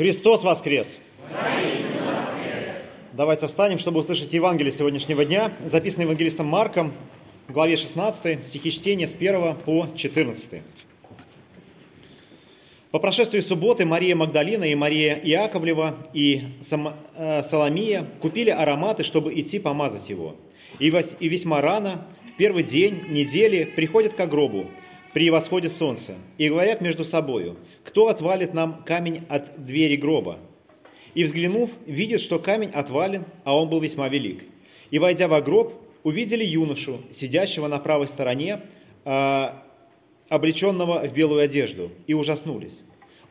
Христос воскрес! Давайте встанем, чтобы услышать Евангелие сегодняшнего дня, записанное евангелистом Марком, в главе 16, стихи чтения с 1 по 14. По прошествии субботы Мария Магдалина и Мария Иаковлева и э, Соломия купили ароматы, чтобы идти помазать его. И весьма рано, в первый день недели, приходят к гробу при восходе солнца и говорят между собою, кто отвалит нам камень от двери гроба? И взглянув, видит, что камень отвален, а он был весьма велик. И войдя во гроб, увидели юношу, сидящего на правой стороне, э, облеченного в белую одежду, и ужаснулись.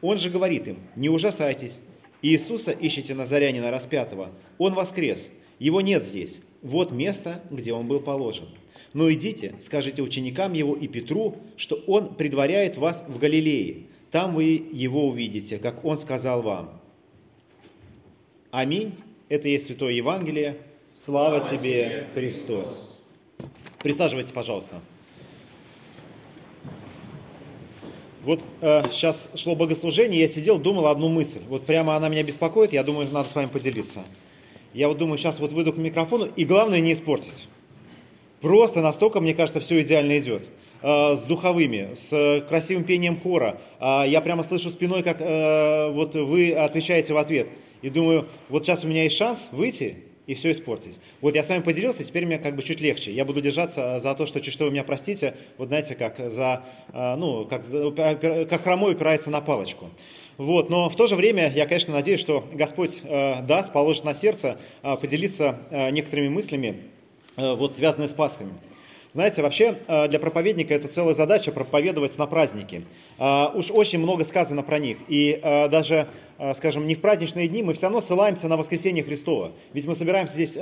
Он же говорит им, не ужасайтесь, Иисуса ищете Назарянина распятого, Он воскрес, Его нет здесь, вот место, где Он был положен. Но идите, скажите ученикам Его и Петру, что Он предваряет вас в Галилее, там вы Его увидите, как Он сказал вам. Аминь. Это есть Святое Евангелие. Слава, Слава тебе, Христос. Присаживайтесь, пожалуйста. Вот э, сейчас шло богослужение, я сидел, думал одну мысль. Вот прямо она меня беспокоит, я думаю, надо с вами поделиться. Я вот думаю, сейчас вот выйду к микрофону, и главное не испортить. Просто настолько, мне кажется, все идеально идет. Э, с духовыми, с красивым пением хора. Э, я прямо слышу спиной, как э, вот вы отвечаете в ответ – и думаю, вот сейчас у меня есть шанс выйти и все испортить. Вот я с вами поделился, теперь мне как бы чуть легче. Я буду держаться за то, что чуть что вы меня простите, вот знаете, как за, а, ну, как, как хромой упирается на палочку. Вот, но в то же время я, конечно, надеюсь, что Господь э, даст, положит на сердце э, поделиться э, некоторыми мыслями, э, вот, связанными с Пасхами. Знаете, вообще э, для проповедника это целая задача проповедовать на праздники. Э, уж очень много сказано про них. И э, даже, скажем, не в праздничные дни мы все равно ссылаемся на воскресение Христова. Ведь мы собираемся здесь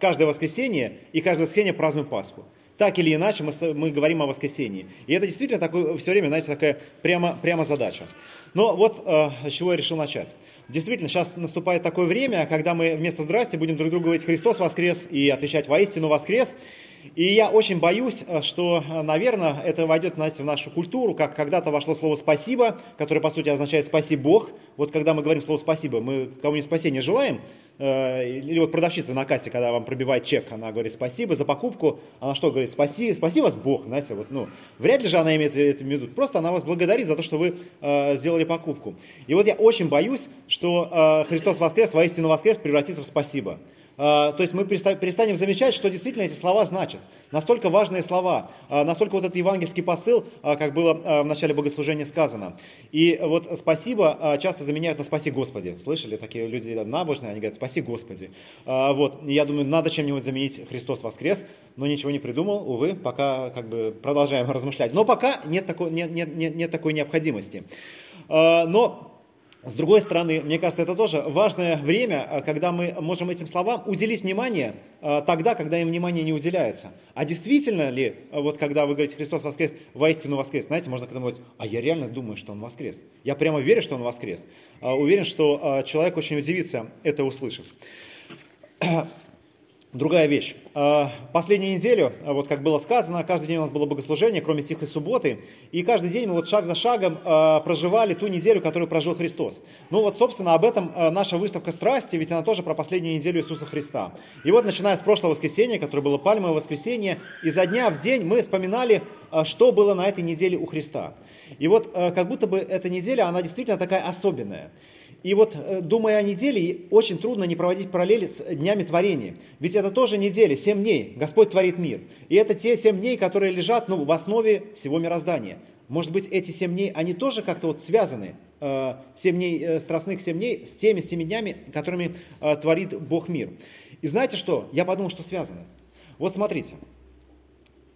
каждое воскресенье и каждое воскресенье празднуем Пасху. Так или иначе мы, мы говорим о воскресении. И это действительно такой, все время, знаете, такая прямо, прямо задача. Но вот с чего я решил начать. Действительно, сейчас наступает такое время, когда мы вместо «здрасте» будем друг другу говорить «Христос воскрес» и отвечать «Воистину воскрес». И я очень боюсь, э, что, э, наверное, это войдет знаете, в нашу культуру, как когда-то вошло слово «спасибо», которое, по сути, означает «спаси Бог». Вот когда мы говорим слово «спасибо», мы кому-нибудь спасения желаем? Э, или вот продавщица на кассе, когда вам пробивает чек, она говорит «спасибо за покупку», она что говорит «спаси, спаси вас Бог», знаете, вот, ну, вряд ли же она имеет это в виду, просто она вас благодарит за то, что вы сделали покупку. И вот я очень боюсь, что Христос воскрес, воистину воскрес превратится в «спасибо». А, то есть мы перестанем замечать, что действительно эти слова значат. Настолько важные слова, а, настолько вот этот евангельский посыл, а, как было в начале богослужения сказано. И вот спасибо часто заменяют на спаси Господи. Слышали, такие люди набожные, они говорят, спаси Господи. Вот, я думаю, надо чем-нибудь заменить Христос воскрес, но ничего не придумал, увы, пока как бы продолжаем размышлять. Но пока нет такой, нет, нет, нет, нет такой необходимости. Но с другой стороны, мне кажется, это тоже важное время, э, когда мы можем этим словам уделить внимание э, тогда, когда им внимание не уделяется. А действительно ли, э, вот когда вы говорите «Христос воскрес», воистину воскрес, знаете, можно когда говорить, а я реально думаю, что Он воскрес. Я прямо верю, что Он воскрес. Уверен, что человек очень удивится, это услышав. Другая вещь. А, последнюю неделю, а, вот как было сказано, каждый день у нас было богослужение, кроме Тихой Субботы, и каждый день мы вот шаг за шагом а, проживали ту неделю, которую прожил Христос. Ну вот, собственно, об этом наша выставка страсти, ведь она тоже про последнюю неделю Иисуса Христа. И вот, начиная с прошлого воскресенья, которое было пальмовое воскресенье, изо дня в день мы вспоминали, что было на этой неделе у Христа. И вот как будто бы эта неделя, она действительно такая особенная. И вот, э, думая о неделе, очень трудно не проводить параллели с днями творения. Ведь это тоже неделя, семь дней. Господь творит мир. И это те семь дней, которые лежат ну, в основе всего мироздания. Может быть, эти семь дней, они тоже как-то вот связаны, э, семь дней, э, страстных семь дней, с теми семи днями, которыми творит Бог мир. И знаете что? Я подумал, что связаны. Вот смотрите.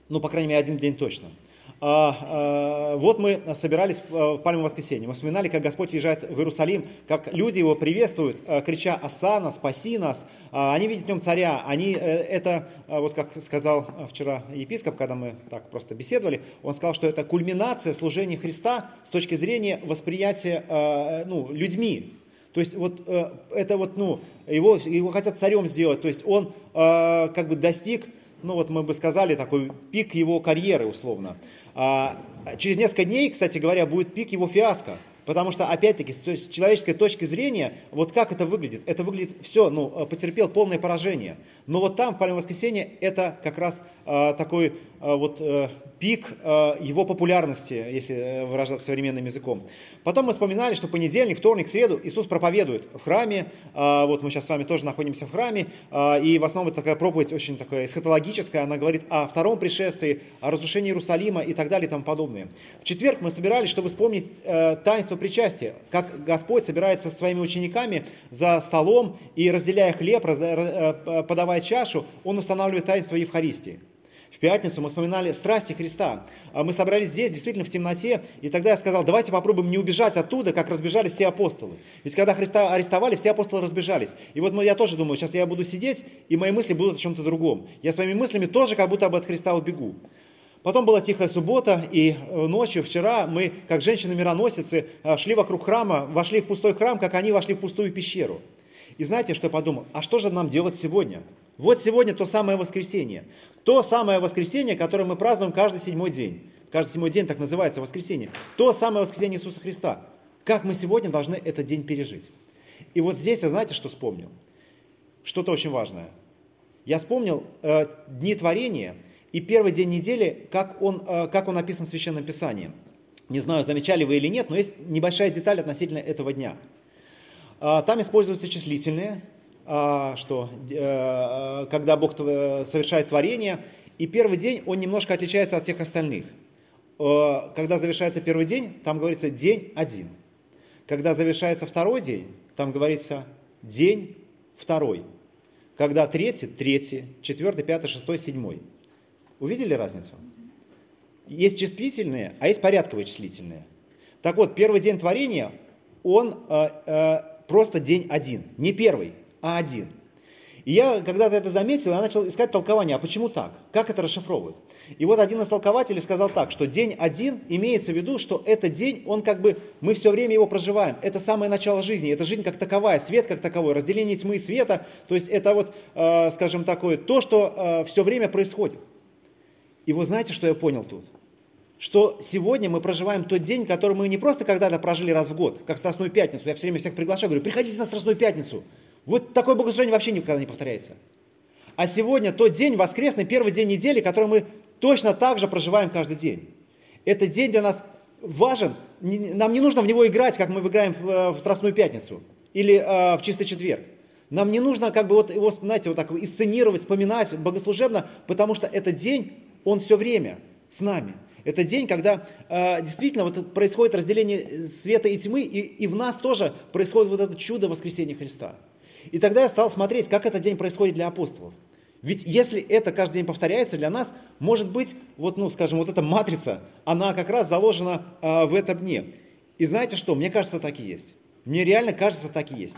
Ну, по крайней мере, один день точно – вот мы собирались в Пальмовое воскресенье. Мы вспоминали, как Господь въезжает в Иерусалим, как люди его приветствуют, а, крича «Асана, спаси нас!». Они видят в нем царя. Они, э, это, вот как сказал вчера епископ, когда мы так просто беседовали, он сказал, что это кульминация служения Христа с точки зрения восприятия ну, людьми. То есть вот э, это вот, ну, его, его хотят царем сделать. То есть он как бы достиг ну вот мы бы сказали, такой пик его карьеры условно. А, через несколько дней, кстати говоря, будет пик его фиаско. Потому что, опять-таки, с человеческой точки зрения, вот как это выглядит? Это выглядит все, ну, э, потерпел полное поражение. Но вот там, в Пальмовое воскресенье, это как раз э, такой э, вот э, пик э, его популярности, если э, выражаться современным языком. Потом мы вспоминали, что понедельник, вторник, среду Иисус проповедует в храме. Э, вот мы сейчас с вами тоже находимся в храме. Э, и в основном это такая проповедь очень такая эсхатологическая. Она говорит о втором пришествии, о разрушении Иерусалима и так далее и тому подобное. В четверг мы собирались, чтобы вспомнить э, таинство причастия. Как Господь собирается со своими учениками за столом и разделяя хлеб, э, подавая чашу, Он устанавливает таинство Евхаристии. В пятницу мы вспоминали страсти Христа. А мы собрались здесь, действительно, в темноте, и тогда я сказал, давайте попробуем не убежать оттуда, как разбежались все апостолы. Ведь когда Христа арестовали, все апостолы разбежались. И вот я тоже думаю, сейчас я буду сидеть, и мои мысли будут о чем-то другом. Я своими мыслями тоже как будто бы от Христа убегу. Потом была тихая суббота, и э, ночью, вчера, мы, как женщины-мироносицы, э, шли вокруг храма, вошли в пустой храм, как они вошли в пустую пещеру. И знаете, что я подумал? А что же нам делать сегодня? Вот сегодня то самое воскресенье. То самое воскресенье, которое мы празднуем каждый седьмой день. Каждый седьмой день так называется воскресенье. То самое воскресенье Иисуса Христа. Как мы сегодня должны этот день пережить? И вот здесь я знаете, что вспомнил? Что-то очень важное. Я вспомнил э, дни творения и первый день недели, как он, э, как он описан в Священном Писании. Не знаю, замечали вы или нет, но есть небольшая деталь относительно этого дня. Э, там используются числительные, а, что э, когда Бог совершает творение, и первый день он немножко отличается от всех остальных. Э, когда завершается первый день, там говорится день один. Когда завершается второй день, там говорится день второй. Когда третий, третий, четвертый, пятый, шестой, седьмой. Увидели разницу? Есть числительные, а есть порядковые числительные. Так вот, первый день творения, он э, э, просто день один, не первый а один. И я когда-то это заметил, я начал искать толкование, а почему так? Как это расшифровывают? И вот один из толкователей сказал так, что день один имеется в виду, что этот день, он как бы, мы все время его проживаем. Это самое начало жизни, это жизнь как таковая, свет как таковой, разделение тьмы и света. То есть это вот, э, скажем, такое, то, что э, все время происходит. И вы знаете, что я понял тут? Что сегодня мы проживаем тот день, который мы не просто когда-то прожили раз в год, как Страстную Пятницу. Я все время всех приглашаю, говорю, приходите на Страстную Пятницу. Вот такое богослужение вообще никогда не повторяется. А сегодня тот день, воскресный, первый день недели, который мы точно так же проживаем каждый день. Этот день для нас важен. Нам не нужно в него играть, как мы играем в, э, Страстную Пятницу или э, в Чистый Четверг. Нам не нужно как бы вот его, знаете, вот так исценировать, вспоминать богослужебно, потому что этот день, он все время с нами. Это день, когда э, действительно вот происходит разделение света и тьмы, и, и в нас тоже происходит вот это чудо воскресения Христа. И тогда я стал смотреть, как этот день происходит для апостолов. Ведь если это каждый день повторяется для нас, может быть, вот, ну, скажем, вот эта матрица, она как раз заложена э, в этом дне. И знаете что? Мне кажется, так и есть. Мне реально кажется, так и есть.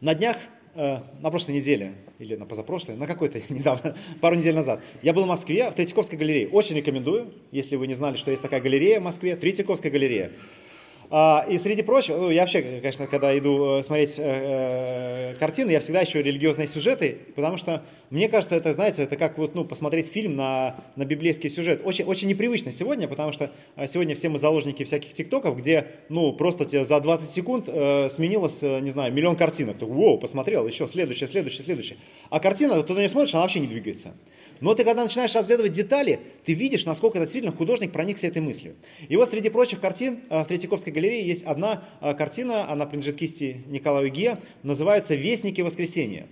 На днях, э, на прошлой неделе, или на позапрошлой, на какой-то недавно, пару недель назад, я был в Москве, в Третьяковской галерее. Очень рекомендую, если вы не знали, что есть такая галерея в Москве, Третьяковская галерея. А, и среди прочего, ну, я вообще, конечно, когда иду э, смотреть э, э, картины, я всегда ищу религиозные сюжеты, потому что мне кажется, это, знаете, это как вот, ну, посмотреть фильм на, на библейский сюжет. Очень, очень непривычно сегодня, потому что сегодня все мы заложники всяких тиктоков, где, ну, просто тебе за 20 секунд сменилось, не знаю, миллион картинок. Ты, воу, посмотрел, еще следующее, следующее, следующее. А картина, ты на нее смотришь, она вообще не двигается. Но ты когда начинаешь разглядывать детали, ты видишь, насколько действительно художник проникся этой мыслью. И вот среди прочих картин э, в Третьяковской галерее есть одна э, картина, она принадлежит кисти Николаю Ге, называется «Вестники воскресения».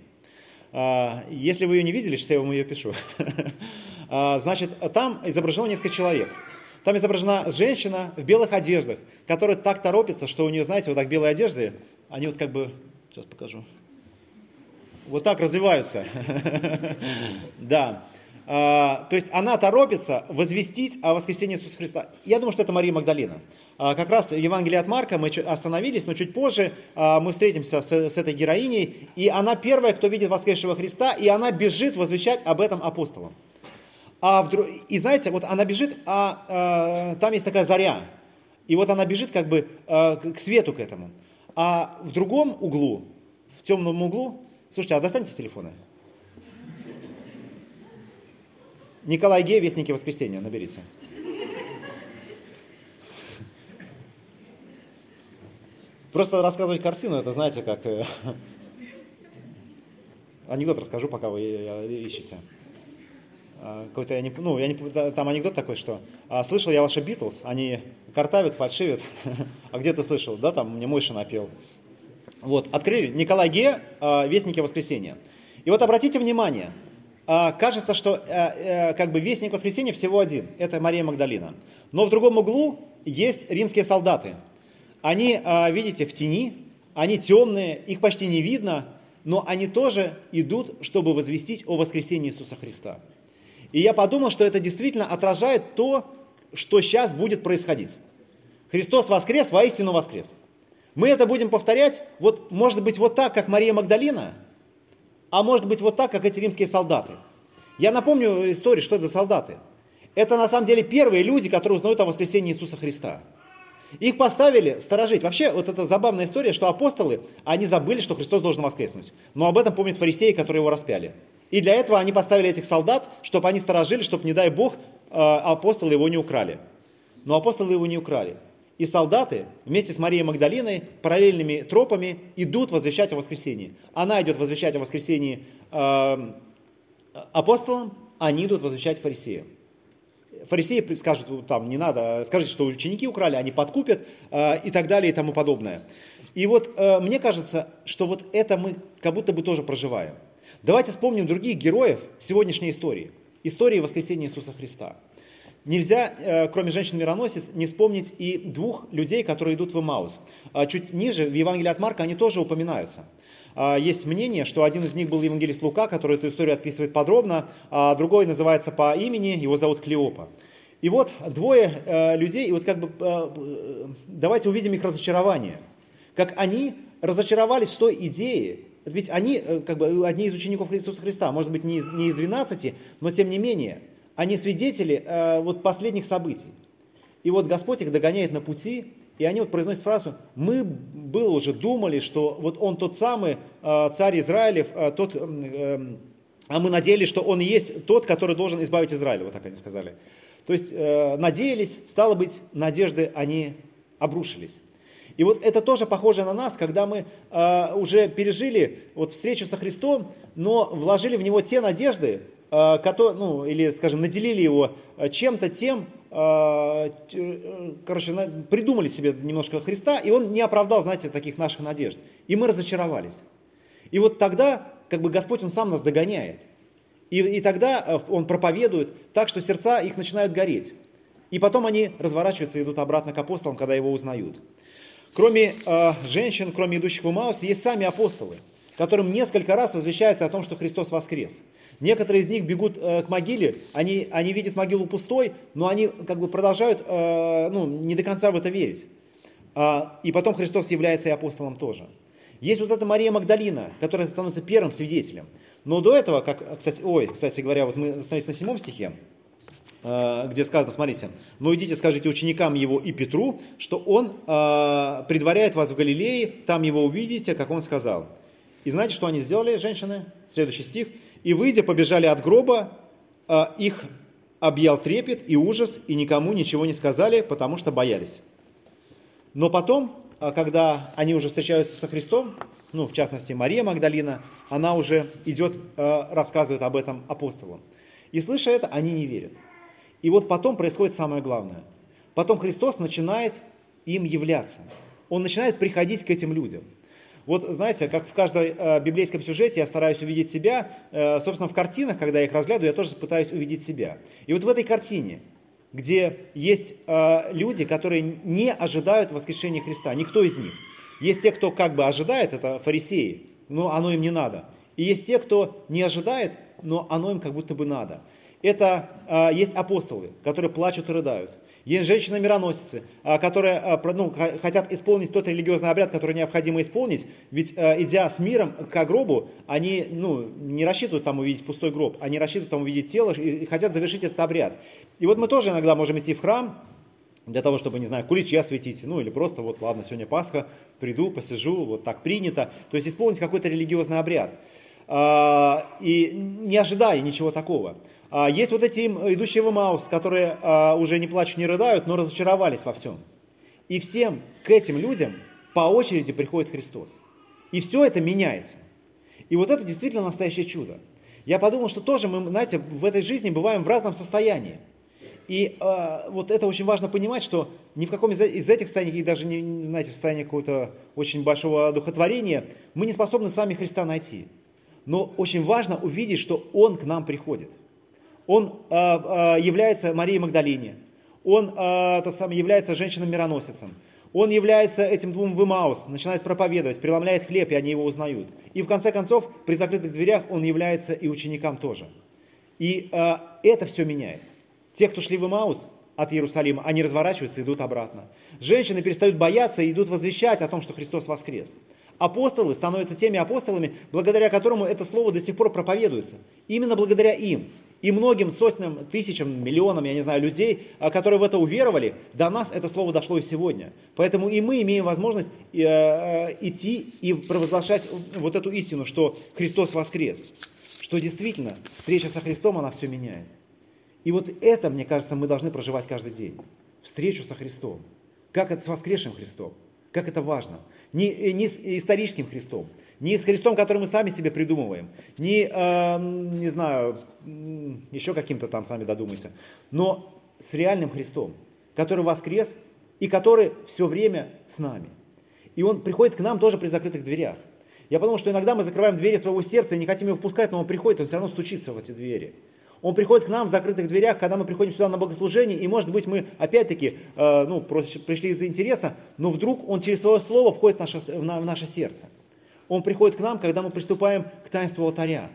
Э, если вы ее не видели, сейчас я вам ее пишу. Значит, там изображено несколько человек. Там изображена женщина в белых одеждах, которая так торопится, что у нее, знаете, вот так белые одежды, они вот как бы, сейчас покажу, вот так развиваются. Да. А, то есть она торопится возвестить о воскресении Иисуса Христа. Я думаю, что это Мария Магдалина. А, как раз в Евангелии от Марка мы остановились, но чуть позже а, мы встретимся с, этой героиней, и она первая, кто видит воскресшего Христа, и она бежит возвещать об этом апостолам. А вдруг, и знаете, вот она бежит, а, а там есть такая заря, и вот она бежит как бы а, к свету к этому. А в другом углу, в темном углу, слушайте, а достаньте телефоны. Николай Ге, Вестники Воскресения, наберите. Просто рассказывать картину, это знаете, как... э, Анекдот расскажу, пока вы э, ищете. А, Какой-то я не, ну, я не, там анекдот такой, что а, слышал я ваши Битлз, они картавят, фальшивят, а где ты слышал? Да, там мне Мойша напел. Вот, открыли Николай Ге, а, Вестники воскресенья. И вот обратите внимание, а, кажется, что э, э, как бы Вестник воскресенья всего один, это Мария Магдалина. Но в другом углу есть римские солдаты. Они, а, видите, в тени, они темные, их почти не видно, но они тоже идут, чтобы возвестить о воскресении Иисуса Христа. И я подумал, что это действительно отражает то, что сейчас будет происходить. Христос воскрес, воистину воскрес. Мы это будем повторять, вот, может быть, вот так, как Мария Магдалина, а может быть, вот так, как эти римские солдаты. Я напомню историю, что это за солдаты. Это на самом деле первые люди, которые узнают о воскресении Иисуса Христа. Их поставили сторожить. Вообще, вот это забавная история, что апостолы, они забыли, что Христос должен воскреснуть. Но об этом помнят фарисеи, которые его распяли. И для этого они поставили этих солдат, чтобы они сторожили, чтобы, не дай Бог, э, апостолы его не украли. Но апостолы его не украли. И солдаты вместе с Марией Магдалиной параллельными тропами идут возвещать о воскресении. Она идет возвещать о воскресении э, апостолам, они идут возвещать фарисеям. Фарисеи скажут, «Ну, там, не надо, скажите, что ученики украли, они подкупят э, и так далее и тому подобное. И вот э, мне кажется, что вот это мы как будто бы тоже проживаем. Давайте вспомним других героев сегодняшней истории. Истории воскресения Иисуса Христа. Нельзя, э, кроме женщин-мироносец, не вспомнить и двух людей, которые идут в Имаус. А Чуть ниже, в Евангелии от Марка, они тоже упоминаются. А, Есть мнение, что один из них был евангелист Лука, который эту историю описывает подробно, а другой называется по имени, его зовут Клеопа. И вот двое э, людей, и вот как бы э, давайте увидим их разочарование. Как они разочаровались в той идее, ведь они как бы одни из учеников Иисуса Христа, может быть не из, не из 12, но тем не менее, они свидетели э, вот последних событий. И вот Господь их догоняет на пути, и они вот произносят фразу, мы было уже думали, что вот он тот самый э, царь Израилев, э, тот, м, э, а мы надеялись, что он и есть тот, который должен избавить Израиль, вот так они сказали. То есть э, надеялись, стало быть, надежды они обрушились. И вот это тоже похоже на нас, когда мы э, уже пережили вот встречу со Христом, но вложили в него те надежды, э, которые, ну, или, скажем, наделили его э, чем-то тем, э, короче, придумали себе немножко Христа, и он не оправдал, знаете, таких наших надежд. И мы разочаровались. И вот тогда, как бы Господь, Он сам нас догоняет. И, и тогда Он проповедует так, что сердца их начинают гореть. И потом они разворачиваются и идут обратно к апостолам, когда его узнают. Кроме э, женщин, кроме идущих в Имаус, есть сами апостолы, которым несколько раз возвещается о том, что Христос воскрес. Некоторые из них бегут э, к могиле, они, они видят могилу пустой, но они как бы продолжают э, ну, не до конца в это верить. А, и потом Христос является и апостолом тоже. Есть вот эта Мария Магдалина, которая становится первым свидетелем. Но до этого, как, кстати, ой, кстати говоря, вот мы остановились на седьмом стихе, э, где сказано, смотрите, «Но идите, скажите ученикам его и Петру, что он э, предваряет вас в Галилее, там его увидите, как он сказал». И знаете, что они сделали, женщины? Следующий стих. «И выйдя, побежали от гроба, э, их объял трепет и ужас, и никому ничего не сказали, потому что боялись». Но потом, а, когда они уже встречаются со Христом, ну, в частности, Мария Магдалина, она уже идет, э, рассказывает об этом апостолам. И слыша это, они не верят. И вот потом происходит самое главное. Потом Христос начинает им являться. Он начинает приходить к этим людям. Вот знаете, как в каждом э, библейском сюжете я стараюсь увидеть себя, э, собственно, в картинах, когда я их разглядываю, я тоже пытаюсь увидеть себя. И вот в этой картине, где есть э, люди, которые не ожидают воскрешения Христа, никто из них. Есть те, кто как бы ожидает, это фарисеи, но оно им не надо. И есть те, кто не ожидает, но оно им как будто бы надо. Это э, есть апостолы, которые плачут и рыдают. Есть женщины-мироносицы, э, которые про- ну, хотят исполнить тот религиозный обряд, который необходимо исполнить. Ведь э, идя с миром к гробу, они ну, не рассчитывают там увидеть пустой гроб, они рассчитывают там увидеть тело и, хотят завершить этот обряд. И вот мы тоже иногда можем идти в храм, для того, чтобы, не знаю, куличи осветить, ну или просто вот, ладно, сегодня Пасха, приду, посижу, вот так принято. То есть исполнить какой-то религиозный обряд. А, И не ожидая ничего такого. А, Есть вот эти идущие в Имаус, которые а, уже не плачут, не рыдают, но разочаровались во всем. И всем к этим людям по очереди приходит Христос. И все это меняется. И вот это действительно настоящее чудо. Я подумал, что тоже мы, знаете, в этой жизни бываем в разном состоянии. И э, вот это очень важно понимать, что ни в каком из, из этих состояний, и даже не, знаете, в состоянии какого-то очень большого духотворения, мы не способны сами Христа найти. Но очень важно увидеть, что Он к нам приходит. Он э, э, является Марией Магдалине. Он э, то самое, является женщиной-мироносицем. Он является этим двум вымаус, начинает проповедовать, преломляет хлеб, и они его узнают. И в конце концов, при закрытых дверях он является и ученикам тоже. И э, это все меняет. Те, кто шли в Имаус от Иерусалима, они разворачиваются и идут обратно. Женщины перестают бояться и идут возвещать о том, что Христос воскрес. Апостолы становятся теми апостолами, благодаря которому это слово до сих пор проповедуется. Именно благодаря им и многим сотням, тысячам, миллионам, я не знаю, людей, а, которые в это уверовали, до нас это слово дошло и сегодня. Поэтому и мы имеем возможность э, э, идти и провозглашать вот эту истину, что Христос воскрес. Что действительно встреча со Христом, она все меняет. И вот это, мне кажется, мы должны проживать каждый день. Встречу со Христом. Как это с воскресшим Христом. Как это важно. Не, э, не с историческим Христом, не с Христом, который мы сами себе придумываем, не, э, не знаю, еще каким-то там сами додумайте, но с реальным Христом, который воскрес и который все время с нами. И он приходит к нам тоже при закрытых дверях. Я подумал, что иногда мы закрываем двери своего сердца и не хотим его впускать, но он приходит, он все равно стучится в эти двери. Он приходит к нам в закрытых дверях, когда мы приходим сюда на богослужение, и может быть мы опять-таки э, ну, пришли из-за интереса, но вдруг он через свое слово входит в наше, в наше сердце. Он приходит к нам, когда мы приступаем к таинству алтаря.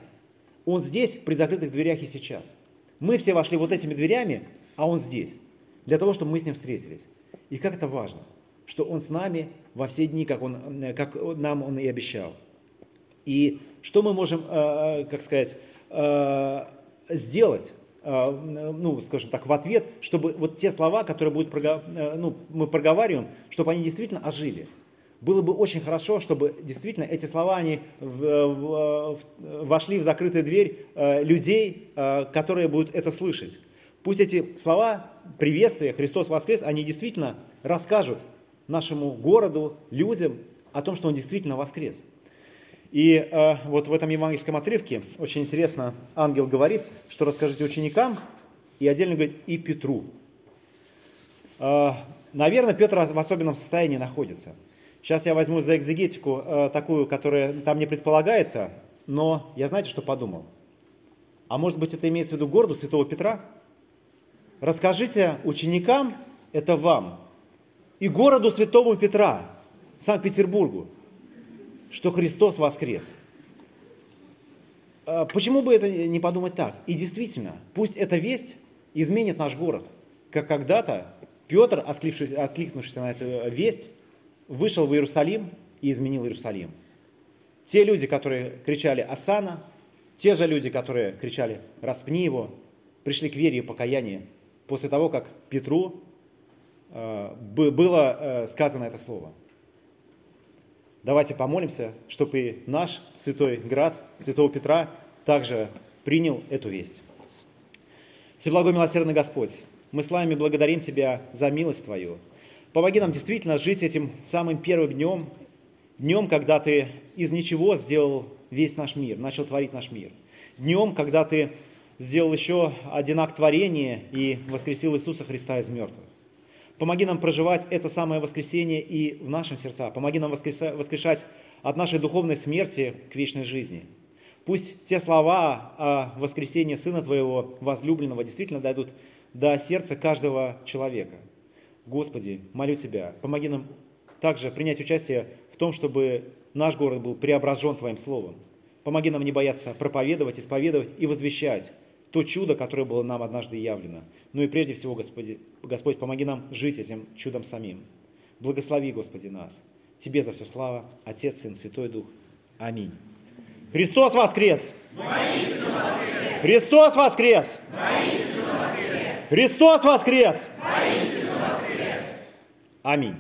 Он здесь, при закрытых дверях и сейчас. Мы все вошли вот этими дверями, а он здесь, для того, чтобы мы с ним встретились. И как это важно, что он с нами во все дни, как, он, э, как нам он и обещал. И что мы можем, э, как сказать, сделать, а, ну, скажем так, в ответ, чтобы вот те слова, которые будут, э, ну, мы проговариваем, чтобы они действительно ожили. Было бы очень хорошо, чтобы действительно эти слова, они в, в, в, вошли в закрытую дверь э, людей, э, которые будут это слышать. Пусть эти слова приветствия, Христос воскрес, они действительно расскажут нашему городу, людям о том, что Он действительно воскрес. И э, вот в этом евангельском отрывке очень интересно, ангел говорит, что расскажите ученикам, и отдельно говорит и Петру. Э, наверное, Петр в особенном состоянии находится. Сейчас я возьму за экзегетику э, такую, которая там не предполагается, но я знаете, что подумал? А может быть, это имеется в виду городу святого Петра? Расскажите ученикам, это вам, и городу святого Петра, Санкт-Петербургу, что Христос воскрес. А почему бы это не подумать так? И действительно, пусть эта весть изменит наш город. Как когда-то Петр, откликнувшись на эту весть, вышел в Иерусалим и изменил Иерусалим. Те люди, которые кричали «Асана», те же люди, которые кричали «Распни его», пришли к вере и покаянию после того, как Петру э, было э, сказано это слово. Давайте помолимся, чтобы и наш святой град, святого Петра, также принял эту весть. Всеблагой милосердный Господь, мы с вами благодарим Тебя за милость Твою. Помоги нам действительно жить этим самым первым днем, днем, когда Ты из ничего сделал весь наш мир, начал творить наш мир. Днем, когда Ты сделал еще один акт творения и воскресил Иисуса Христа из мертвых. Помоги нам проживать это самое воскресение и в нашем сердце. Помоги нам воскрешать от нашей духовной смерти к вечной жизни. Пусть те слова о воскресении Сына Твоего возлюбленного действительно дойдут до сердца каждого человека. Господи, молю Тебя, помоги нам также принять участие в том, чтобы наш город был преображен Твоим Словом. Помоги нам не бояться проповедовать, исповедовать и возвещать то чудо, которое было нам однажды явлено. Ну и прежде всего, Господи, Господь, помоги нам жить этим чудом самим. Благослови, Господи, нас. Тебе за все слава, Отец, Сын, Святой Дух. Аминь. Христос воскрес! воскрес! Христос воскрес! Христос воскрес! Аминь.